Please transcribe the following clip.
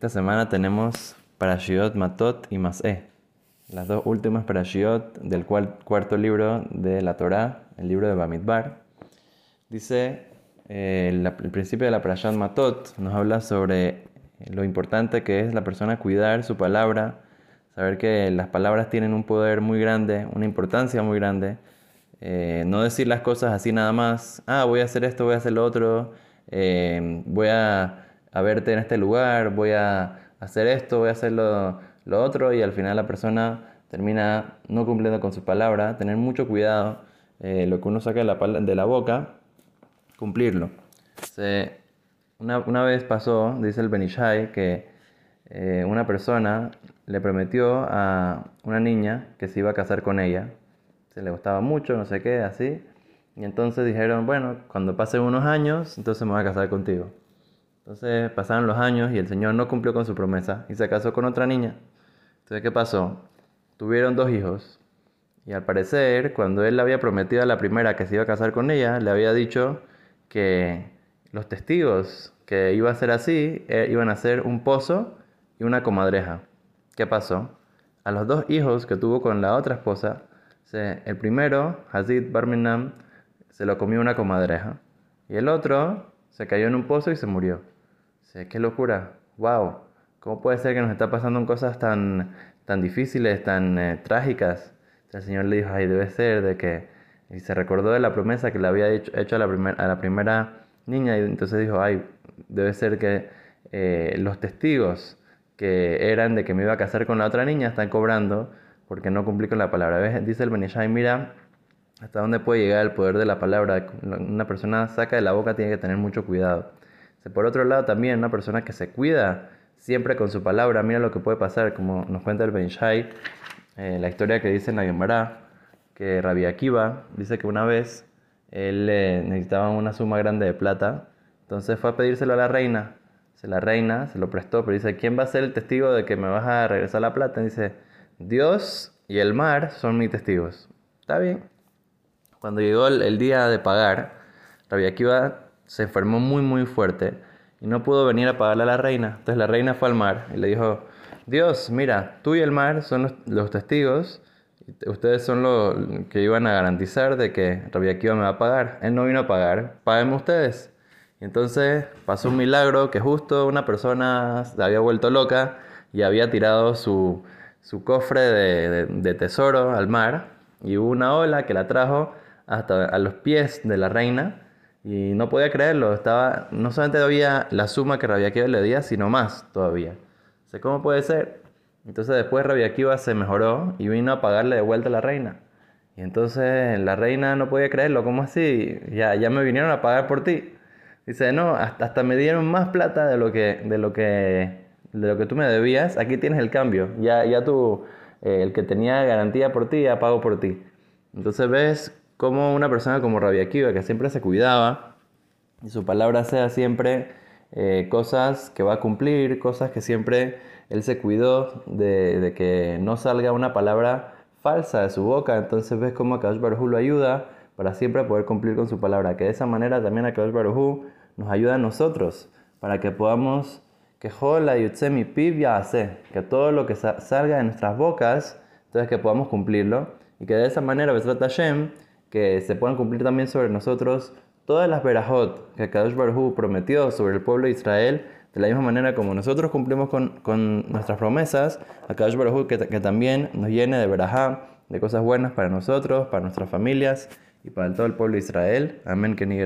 Esta semana tenemos Parashiot Matot y Masé, las dos últimas Parashiot del cuarto libro de la Torá, el libro de Bamidbar. Dice, eh, el, principio de la Parashat Matot nos habla sobre lo importante que es la persona cuidar su palabra, saber que las palabras tienen un poder muy grande, una importancia muy grande. Eh, no decir las cosas así nada más, ah, voy a hacer esto, voy a hacer lo otro, eh, voy a a verte en este lugar, voy a hacer esto, voy a hacer lo, otro y al final la persona termina no cumpliendo con su palabra, tener mucho cuidado, eh, lo que uno saca de la, de la boca, cumplirlo. una, vez pasó, dice el Benishai, que eh, una persona le prometió a una niña que se iba a casar con ella, se le gustaba mucho, no sé qué, así, y entonces dijeron, bueno, cuando pasen unos años, entonces me voy a casar contigo. Entonces pasaron los años y el Señor no cumplió con su promesa y se casó con otra niña. Entonces, ¿qué pasó? Tuvieron dos hijos. Y al parecer, cuando él le había prometido a la primera que se iba a casar con ella, le había dicho que los testigos que iba a ser así eh, iban a ser un pozo y una comadreja. ¿Qué pasó? A los dos hijos que tuvo con la otra esposa, el primero, Hazid Barminam, se lo comió una comadreja. Y el otro se cayó en un pozo y se murió. Qué locura. Wow. ¿Cómo puede ser que nos está pasando cosas tan, tan difíciles, tan eh, trágicas? El Señor le dijo, ay, debe ser de que... Y se recordó de la promesa que le había hecho, hecho a, la a la primera niña y entonces dijo, ay, debe ser que eh, los testigos que eran de que me iba a casar con la otra niña están cobrando porque no cumplí con la palabra. Dice el Benishai, mira, hasta dónde puede llegar el poder de la palabra. Una persona saca de la boca tiene que tener mucho cuidado. Por otro lado, también una persona que se cuida siempre con su palabra, mira lo que puede pasar, como nos cuenta el Benshai, eh, la historia que dice en la Gemara, que Rabbi Akiva dice que una vez él necesitaba una suma grande de plata, entonces fue a pedírselo a la reina. Se la reina se lo prestó, pero dice, ¿quién va a ser el testigo de que me vas a regresar la plata? Y dice, Dios y el mar son mis testigos. Está bien, cuando llegó el, día de pagar, Rabbi Akiva se enfermó muy muy fuerte y no pudo venir a pagarle a la reina. Entonces la reina fue al mar y le dijo, Dios, mira, tú y el mar son los, testigos, ustedes son los que iban a garantizar de que Rabbi Akiva me va a pagar. Él no vino a pagar, páguenme ustedes. Y entonces pasó un milagro que justo una persona se había vuelto loca y había tirado su, cofre de, de tesoro al mar y hubo una ola que la trajo hasta a los pies de la reina y no podía creerlo. Estaba, no solamente había la suma que Rabia le dio, sino más todavía. O ¿cómo puede ser? Entonces después Rabia se mejoró y vino a pagarle de vuelta a la reina. Y entonces la reina no podía creerlo, ¿cómo así? Ya, ya me vinieron a pagar por ti. Dice, no, hasta, hasta me dieron más plata de lo que, de lo que, de lo que tú me debías. Aquí tienes el cambio. Ya, ya tú, eh, el que tenía garantía por ti, ya pago por ti. Entonces ves como una persona como Rabia Akiva, que siempre se cuidaba, y su palabra sea siempre eh, cosas que va a cumplir, cosas que siempre él se cuidó de, que no salga una palabra falsa de su boca. Entonces ves cómo Akadosh Baruj lo ayuda para siempre poder cumplir con su palabra. Que de esa manera también Akadosh Baruj nos ayuda a nosotros para que podamos que Jola Yutsemi Piv hace, que todo lo que salga de nuestras bocas, entonces que podamos cumplirlo y que de esa manera Besrat Hashem que se puedan cumplir también sobre nosotros todas las verajot que Kadosh Baruj prometió sobre el pueblo de Israel, de la misma manera como nosotros cumplimos con, con nuestras promesas, a Kadosh Baruj que, que, también nos llene de verajá, de cosas buenas para nosotros, para nuestras familias y para todo el pueblo de Israel. Amén, que ni